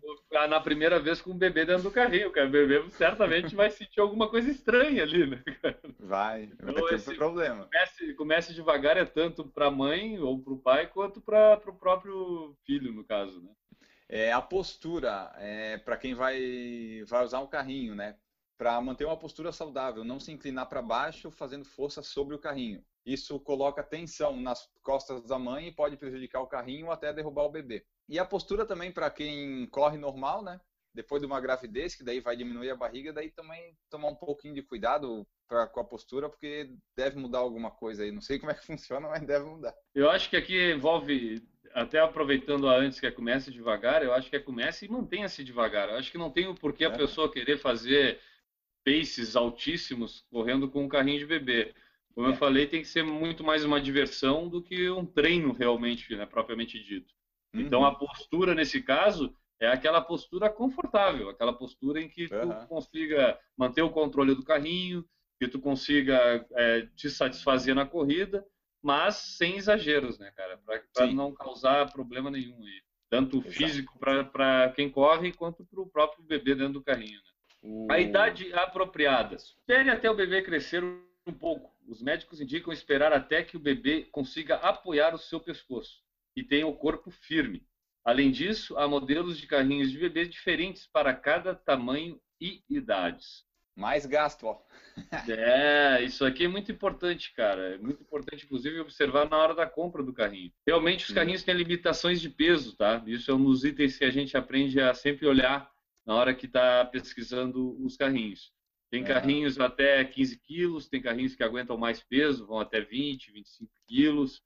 Na primeira vez com o bebê dentro do carrinho, cara. O bebê certamente vai sentir alguma coisa estranha ali, né, cara? Vai, vai então, ter esse problema. Comece, comece devagar é tanto para a mãe ou para o pai, quanto para o próprio filho, no caso, né? É, a postura, é, para quem vai, vai usar um carrinho, né? Para manter uma postura saudável, não se inclinar para baixo fazendo força sobre o carrinho. Isso coloca tensão nas costas da mãe e pode prejudicar o carrinho até derrubar o bebê. E a postura também para quem corre normal, né? Depois de uma gravidez, que daí vai diminuir a barriga, daí também tomar um pouquinho de cuidado pra, com a postura, porque deve mudar alguma coisa aí. Não sei como é que <laughs> funciona, mas deve mudar. Eu acho que aqui envolve até aproveitando a antes que é comece devagar, eu acho que é comece e mantenha-se devagar. Eu acho que não tem o porquê é. a pessoa querer fazer paces altíssimos correndo com um carrinho de bebê. Como é. eu falei, tem que ser muito mais uma diversão do que um treino realmente, né, propriamente dito. Então, uhum. Então a postura nesse caso é aquela postura confortável, aquela postura em que uhum. tu consiga manter o controle do carrinho, que tu consiga é, te satisfazer na corrida mas sem exageros, né, cara? Para não causar problema nenhum aí. Tanto Exato. físico para quem corre, quanto para o próprio bebê dentro do carrinho. Né? A idade apropriada. Espere até o bebê crescer um pouco. Os médicos indicam esperar até que o bebê consiga apoiar o seu pescoço e tenha o corpo firme. Além disso, há modelos de carrinhos de bebê diferentes para cada tamanho e idades. Mais gasto, ó. é, isso aqui é muito importante, cara. É muito importante, inclusive, observar na hora da compra do carrinho. Realmente, os carrinhos têm limitações de peso, tá? Isso é um dos itens que a gente aprende a sempre olhar na hora que está pesquisando os carrinhos. Tem é. carrinhos até 15 quilos, tem carrinhos que aguentam mais peso, vão até 20, 25 quilos.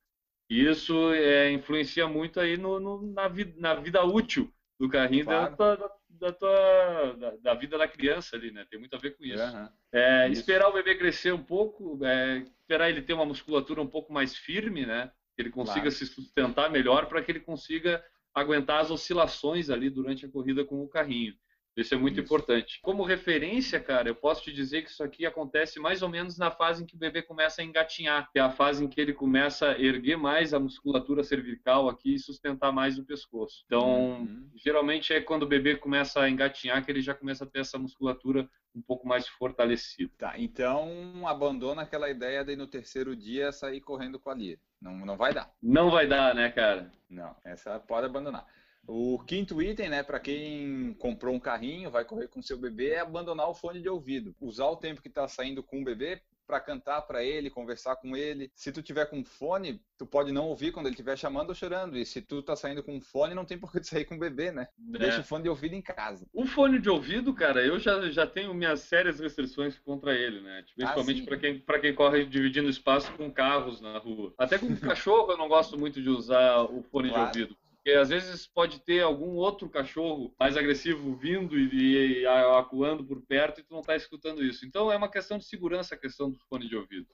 E isso é, influencia muito aí no, no na, vida, na vida útil do carrinho claro. da, da, da tua da, da, vida da criança ali, né? Tem muito a ver com isso. Uhum. É, isso. Esperar o bebê crescer um pouco, é, esperar ele ter uma musculatura um pouco mais firme, né? Que ele consiga claro. se sustentar melhor para que ele consiga aguentar as oscilações ali durante a corrida com o carrinho. Isso é muito isso. importante. Como referência, cara, eu posso te dizer que isso aqui acontece mais ou menos na fase em que o bebê começa a engatinhar, que é a fase em que ele começa a erguer mais a musculatura cervical aqui e sustentar mais o pescoço. Então, uhum. geralmente é quando o bebê começa a engatinhar que ele já começa a ter essa musculatura um pouco mais fortalecida. Tá, então abandona aquela ideia de no terceiro dia sair correndo com a Lia. Não, não vai dar. Não vai dar, né, cara? Não, essa pode abandonar. O quinto item, né, para quem comprou um carrinho, vai correr com seu bebê, é abandonar o fone de ouvido. Usar o tempo que está saindo com o bebê para cantar para ele, conversar com ele. Se tu tiver com fone, tu pode não ouvir quando ele estiver chamando ou chorando. E se tu tá saindo com fone, não tem por que <laughs> sair com o bebê, né? É. Deixa o fone de ouvido em casa. O fone de ouvido, cara, eu já, já tenho minhas sérias restrições contra ele, né? Tipo, principalmente ah, para quem, pra quem corre dividindo espaço com carros na rua. Até com <laughs> cachorro eu não gosto muito de usar o fone claro. de ouvido. Porque às vezes pode ter algum outro cachorro mais agressivo vindo e, e acuando por perto e tu não está escutando isso. Então é uma questão de segurança a questão do fone de ouvido.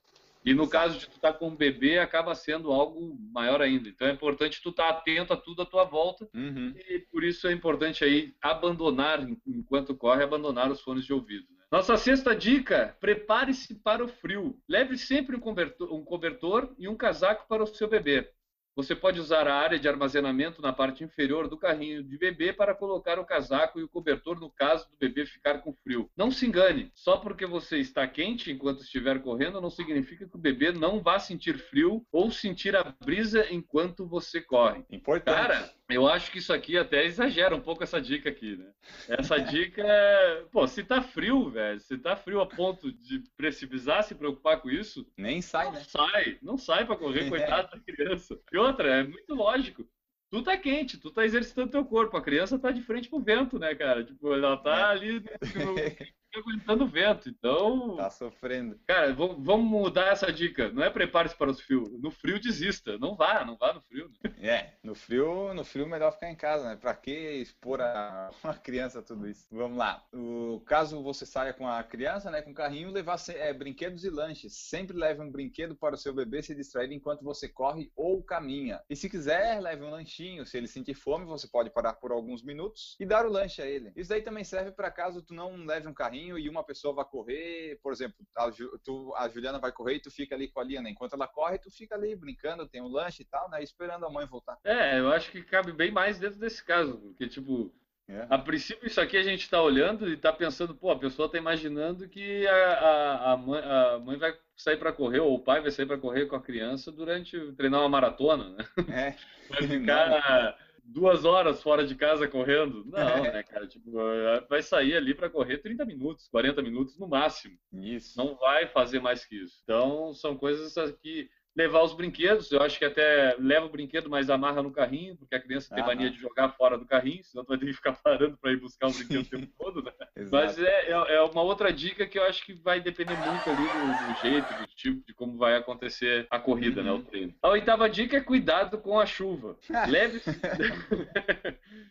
E no caso de tu estar tá com um bebê, acaba sendo algo maior ainda. Então é importante tu estar tá atento a tudo à tua volta. Uhum. E por isso é importante aí abandonar, enquanto corre, abandonar os fones de ouvido. Né? Nossa sexta dica: prepare-se para o frio. Leve sempre um cobertor, um cobertor e um casaco para o seu bebê. Você pode usar a área de armazenamento na parte inferior do carrinho de bebê para colocar o casaco e o cobertor no caso do bebê ficar com frio. Não se engane, só porque você está quente enquanto estiver correndo não significa que o bebê não vá sentir frio ou sentir a brisa enquanto você corre. Importante. Cara, eu acho que isso aqui até exagera um pouco essa dica aqui, né? Essa <laughs> dica é, pô, se tá frio, velho, se tá frio a ponto de precisar se preocupar com isso, nem sai, não né? Sai, não sai para correr, <laughs> coitado da criança. E outra, é muito lógico. Tu tá quente, tu tá exercitando teu corpo, a criança tá de frente pro vento, né, cara? Tipo, ela tá é. ali <laughs> aguentando vento, então. Tá sofrendo. Cara, vamos mudar essa dica. Não é prepare-se para o frio. No frio desista. Não vá, não vá no frio. Né? É, no frio, no frio melhor ficar em casa, né? Pra que expor a <laughs> uma criança a tudo isso? Vamos lá. O caso você saia com a criança, né, com o carrinho, levar é, brinquedos e lanches. Sempre leve um brinquedo para o seu bebê se distrair enquanto você corre ou caminha. E se quiser, leve um lanchinho. Se ele sentir fome, você pode parar por alguns minutos e dar o lanche a ele. Isso daí também serve para caso tu não leve um carrinho e uma pessoa vai correr, por exemplo, a, tu, a Juliana vai correr e tu fica ali com a Liana. Enquanto ela corre, tu fica ali brincando, tem um lanche e tal, né? Esperando a mãe voltar. É, eu acho que cabe bem mais dentro desse caso, porque, tipo, é. A princípio, isso aqui a gente está olhando e está pensando, pô, a pessoa está imaginando que a, a, a, mãe, a, mãe, vai sair para correr, ou o pai vai sair para correr com a criança durante treinar uma maratona, né? É. <laughs> Vai <laughs> ficar duas horas fora de casa correndo. Não, né, cara? Tipo, é, vai sair ali para correr 30 minutos, 40 minutos no máximo. Isso. Não vai fazer mais que isso. Então, são coisas que levar os brinquedos. Eu acho que até leva o brinquedo, mas amarra no carrinho, porque a criança tem mania de jogar fora do carrinho, senão tu vai ter que ficar <laughs> parando para ir buscar o brinquedo o tempo <laughs> todo, né? mas é, é, é, uma outra dica que eu acho que vai depender muito ali do, do jeito, do tipo, de como vai acontecer a corrida, uhum. né? O uhum. treino. A oitava dica é cuidado com a chuva. <laughs> Leve,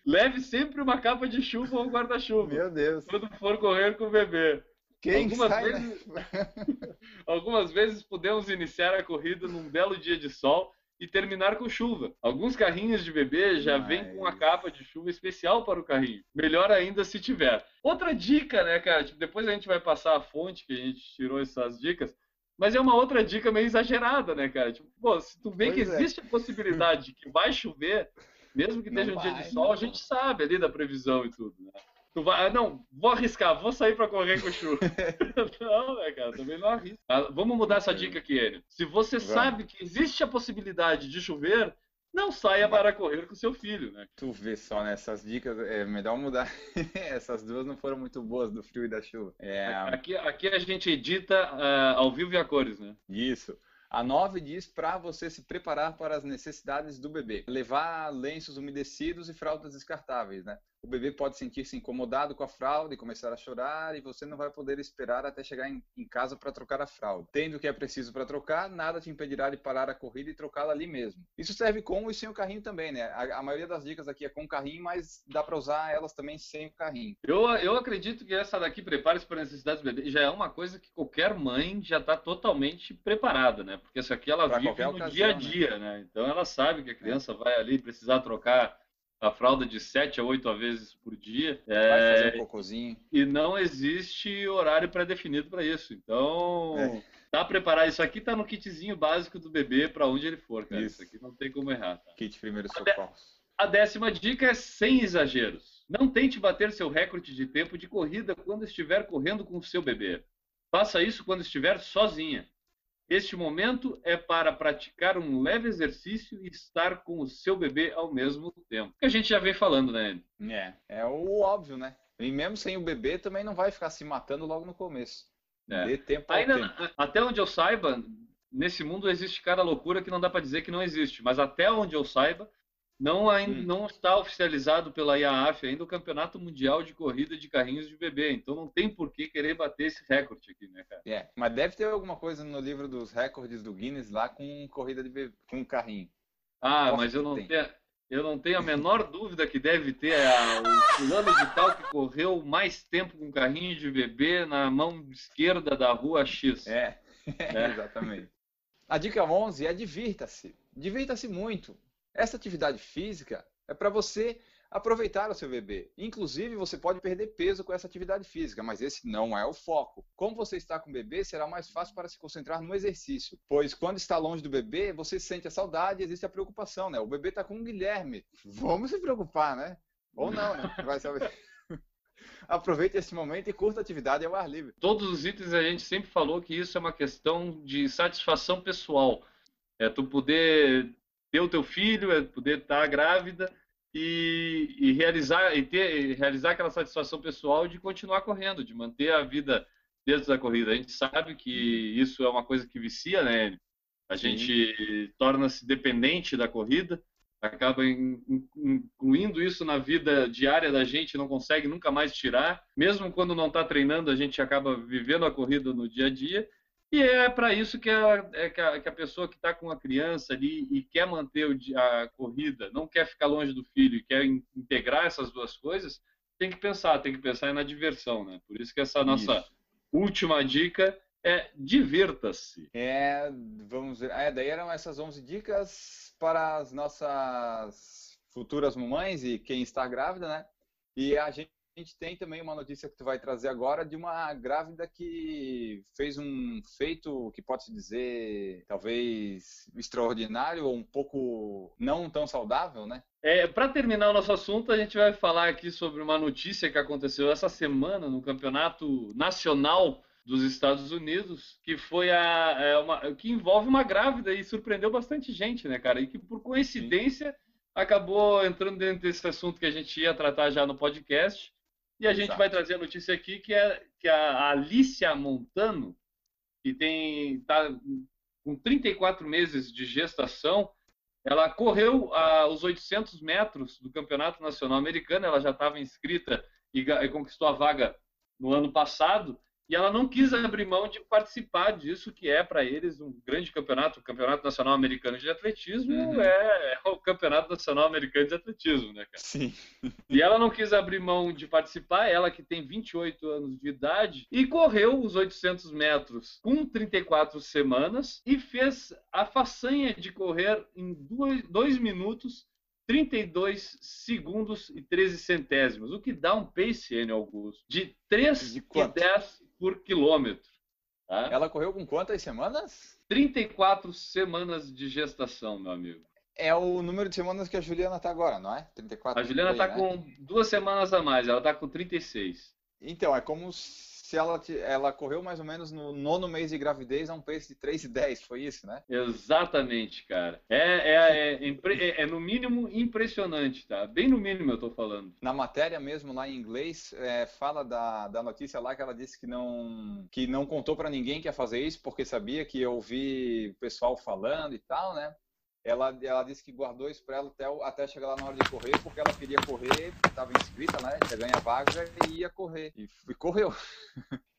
leve sempre uma capa de chuva ou um guarda-chuva. Meu Deus. Quando for correr com o bebê. Quem algumas, vezes, <laughs> algumas vezes podemos iniciar a corrida num belo dia de sol e terminar com chuva. Alguns carrinhos de bebê já Mas... vêm com a capa de chuva especial para o carrinho. Melhor ainda se tiver. Outra dica, né, cara? Tipo, depois a gente vai passar a fonte que a gente tirou essas dicas. Mas é uma outra dica meio exagerada, né, cara? Tipo, pô, se tu vê pois que é. existe a possibilidade de que vai chover, mesmo que esteja um dia de sol, não. a gente sabe ali da previsão e tudo, né? Tu vai, ah, não, vou arriscar, vou sair para correr com chuva. <laughs> não, né, cara, também não arrisca. Ah, vamos mudar essa dica aqui, Enio. Se você Vamos. sabe que existe a possibilidade de chover, não saia para correr com seu filho, né? Tu vê só nessas dicas, é melhor mudar. <laughs> Essas duas não foram muito boas do frio e da chuva. É... Aqui, aqui a gente edita uh, ao vivo e a cores, né? Isso. A 9 diz para você se preparar para as necessidades do bebê. Levar lenços umedecidos e fraldas descartáveis, né? O bebê pode sentir-se incomodado com a fralda e começar a chorar, e você não vai poder esperar até chegar em, em casa para trocar a fralda. Tendo o que é preciso para trocar, nada te impedirá de parar a corrida e trocá-la ali mesmo. Isso serve com e sem o carrinho também, né? A, a maioria das dicas aqui é com o carrinho, mas dá para usar elas também sem o carrinho. Eu, eu acredito que essa daqui, prepare-se para a necessidade do bebê, já é uma coisa que qualquer mãe já está totalmente preparada, né? Porque essa aqui ela pra vive no ocasião, dia a né? dia, né? né? Então ela sabe que a criança é. vai ali precisar trocar a fralda de 7 a 8 vezes por dia. Vai é, fazer um cocôzinho. E não existe horário pré-definido para isso. Então, é. dá preparar. Isso aqui tá no kitzinho básico do bebê para onde ele for, cara. Isso. isso. aqui não tem como errar. Tá? Kit primeiro socorros. A décima dica é sem exageros. Não tente bater seu recorde de tempo de corrida quando estiver correndo com o seu bebê. Faça isso quando estiver sozinha. Este momento é para praticar um leve exercício e estar com o seu bebê ao mesmo tempo. Que a gente já vem falando, né? É, é o óbvio, né? E mesmo sem o bebê também não vai ficar se matando logo no começo. É. Dê tempo Ainda, tempo. Até onde eu saiba, nesse mundo existe cada loucura que não dá para dizer que não existe. Mas até onde eu saiba, não, ainda, hum. não está oficializado pela IAAF ainda o Campeonato Mundial de Corrida de Carrinhos de Bebê. Então não tem por que querer bater esse recorde aqui, né, cara? É, mas deve ter alguma coisa no livro dos recordes do Guinness lá com corrida de bebê, com carrinho. Ah, mas eu não tenho. Eu não tenho a menor <laughs> dúvida que deve ter a, o fulano de tal que correu mais tempo com carrinho de bebê na mão esquerda da rua X. É, <laughs> é. exatamente. A dica 11 é divirta-se. Divirta-se muito. Essa atividade física é para você aproveitar o seu bebê. Inclusive, você pode perder peso com essa atividade física, mas esse não é o foco. Como você está com o bebê, será mais fácil para se concentrar no exercício, pois quando está longe do bebê, você sente a saudade e existe a preocupação, né? O bebê está com o Guilherme. Vamos se preocupar, né? Ou não, né? <laughs> Vai saber. <laughs> Aproveite esse momento e curta a atividade ao ar livre. Todos os itens a gente sempre falou que isso é uma questão de satisfação pessoal. É tu poder ter o teu filho, é poder estar grávida e, e realizar e ter e realizar aquela satisfação pessoal de continuar correndo, de manter a vida dentro da corrida. A gente sabe que isso é uma coisa que vicia, né? A Sim. gente torna-se dependente da corrida, acaba incluindo isso na vida diária da gente, não consegue nunca mais tirar. Mesmo quando não está treinando, a gente acaba vivendo a corrida no dia a dia e é para isso que a, é que, a, que a, pessoa que está com a criança ali e quer manter o, a corrida, não quer ficar longe do filho e quer integrar essas duas coisas, tem que pensar, tem que pensar na diversão, né? Por isso que essa nossa isso. última dica é divirta-se. É, vamos ver. É, daí eram essas 11 dicas para as nossas futuras mamães e quem está grávida, né? E a gente gente tem também uma notícia que tu vai trazer agora de uma grávida que fez um feito que pode se dizer talvez extraordinário ou um pouco não tão saudável, né? É, para terminar o nosso assunto, a gente vai falar aqui sobre uma notícia que aconteceu essa semana no Campeonato Nacional dos Estados Unidos, que foi a, é uma, que envolve uma grávida e surpreendeu bastante gente, né, cara? E que por coincidência acabou entrando dentro desse assunto que a gente ia tratar já no podcast. E a gente Exato. vai trazer a notícia aqui que é que a Alicia Montano, que tem tá com 34 meses de gestação, ela correu a, os 800 metros do Campeonato Nacional Americano, ela já estava inscrita e, e conquistou a vaga no ano passado, e ela não quis abrir mão de participar disso, que é para eles um grande campeonato. O Campeonato Nacional Americano de Atletismo uhum. é, é, Campeonato Nacional Americano de Atletismo, né, cara? Sim. E ela não quis abrir mão de participar, ela que tem 28 anos de idade, e correu os 800 metros com 34 semanas e fez a façanha de correr em 2 minutos 32 segundos e 13 centésimos, o que dá um pace, N. Augusto, de 3 de e 10 por quilômetro. Tá? Ela correu com quantas semanas? 34 semanas de gestação, meu amigo. É o número de semanas que a Juliana está agora, não é? 34. A Juliana está né? com duas semanas a mais, ela está com 36. Então, é como se ela, ela correu mais ou menos no nono mês de gravidez a um pace de 3,10, foi isso, né? Exatamente, cara. É, é, é, é, é, no mínimo impressionante, tá? Bem no mínimo eu tô falando. Na matéria mesmo, lá em inglês, é, fala da, da notícia lá que ela disse que não, que não contou para ninguém que ia fazer isso, porque sabia que eu ouvi o pessoal falando e tal, né? Ela, ela disse que guardou isso para ela até, até chegar lá na hora de correr, porque ela queria correr, estava inscrita, né? Ia ganhar vaga e ia correr. E, e correu. <laughs>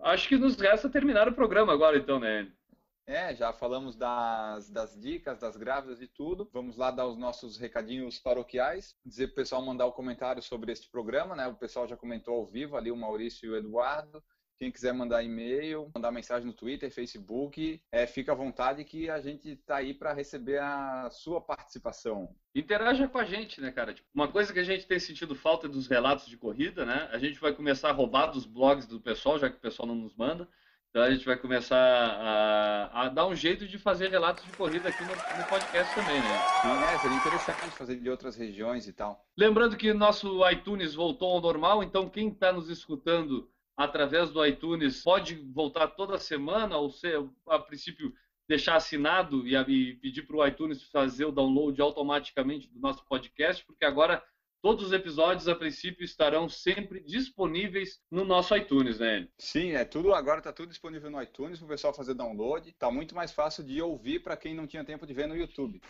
Acho que nos resta terminar o programa agora, então, né? É, já falamos das, das dicas, das grávidas e tudo. Vamos lá dar os nossos recadinhos paroquiais. Dizer para o pessoal mandar o um comentário sobre este programa, né? O pessoal já comentou ao vivo ali, o Maurício e o Eduardo. Quem quiser mandar e-mail, mandar mensagem no Twitter, Facebook, é, fica à vontade que a gente está aí para receber a sua participação. Interaja com a gente, né, cara? Tipo, uma coisa que a gente tem sentido falta é dos relatos de corrida, né? A gente vai começar a roubar dos blogs do pessoal, já que o pessoal não nos manda. Então a gente vai começar a, a, dar um jeito de fazer relatos de corrida aqui no, no, podcast também, né? Sim, é, seria interessante fazer de outras regiões e tal. Lembrando que nosso iTunes voltou ao normal, então quem está nos escutando através do iTunes pode voltar toda semana, ou se a princípio deixar assinado e, e pedir para o iTunes fazer o download automaticamente do nosso podcast, porque agora Todos os episódios, a princípio, estarão sempre disponíveis no nosso iTunes, né? Sim, é tudo agora está tudo disponível no iTunes para o pessoal fazer download. Está muito mais fácil de ouvir para quem não tinha tempo de ver no YouTube.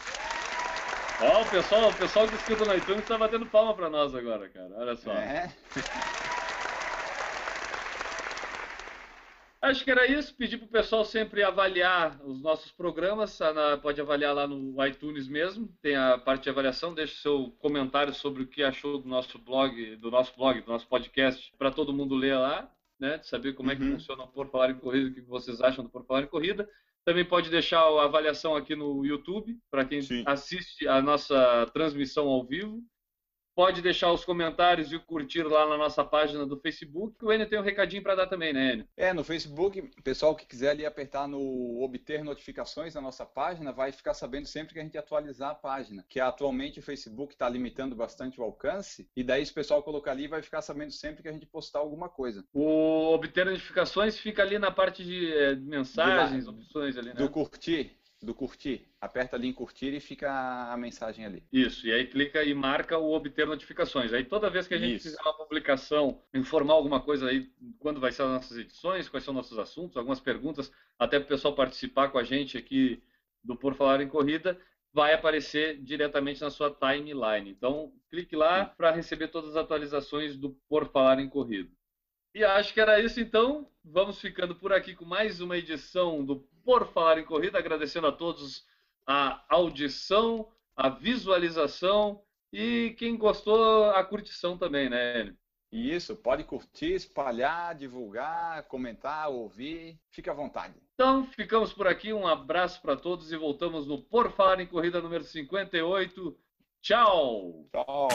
Ó, oh, o pessoal, o pessoal que escuta no iTunes está batendo palma para nós agora, cara. Olha só. É. <laughs> Acho que era isso. Pedir para o pessoal sempre avaliar os nossos programas. Pode avaliar lá no iTunes mesmo. Tem a parte de avaliação. Deixe seu comentário sobre o que achou do nosso blog, do nosso blog, do nosso podcast, para todo mundo ler lá, né? De saber como uhum. é que uhum. funciona o Por Falar em Corrida, o que vocês acham do Por Falar em Corrida. Também pode deixar a avaliação aqui no YouTube, para quem Sim. assiste a nossa transmissão ao vivo. Pode deixar os comentários e curtir lá na nossa página do Facebook. O Enio tem um recadinho para dar também, né, Enio? É, no Facebook, pessoal que quiser ali apertar no obter notificações na nossa página, vai ficar sabendo sempre que a gente atualizar a página. Que atualmente o Facebook está limitando bastante o alcance, e daí se o pessoal colocar ali, vai ficar sabendo sempre que a gente postar alguma coisa. O obter notificações fica ali na parte de é, mensagens, opções ali, né? Do curtir do curtir. Aperta ali em curtir e fica a mensagem ali. Isso, e aí clica e marca o obter notificações. Aí toda vez que a gente Isso. fizer uma publicação, informar alguma coisa aí, quando vai ser as nossas edições, quais são nossos assuntos, algumas perguntas, até para o pessoal participar com a gente aqui do Por Falar em Corrida, vai aparecer diretamente na sua timeline. Então, clique lá para receber todas as atualizações do Por Falar em Corrida. E acho que era isso, então. Vamos ficando por aqui com mais uma edição do Por Falar em Corrida, agradecendo a todos a audição, a visualização e quem gostou, a curtição também, né, Isso, pode curtir, espalhar, divulgar, comentar, ouvir, fique à vontade. Então, ficamos por aqui, um abraço para todos e voltamos no Por Falar em Corrida número 58. Tchau! Tchau!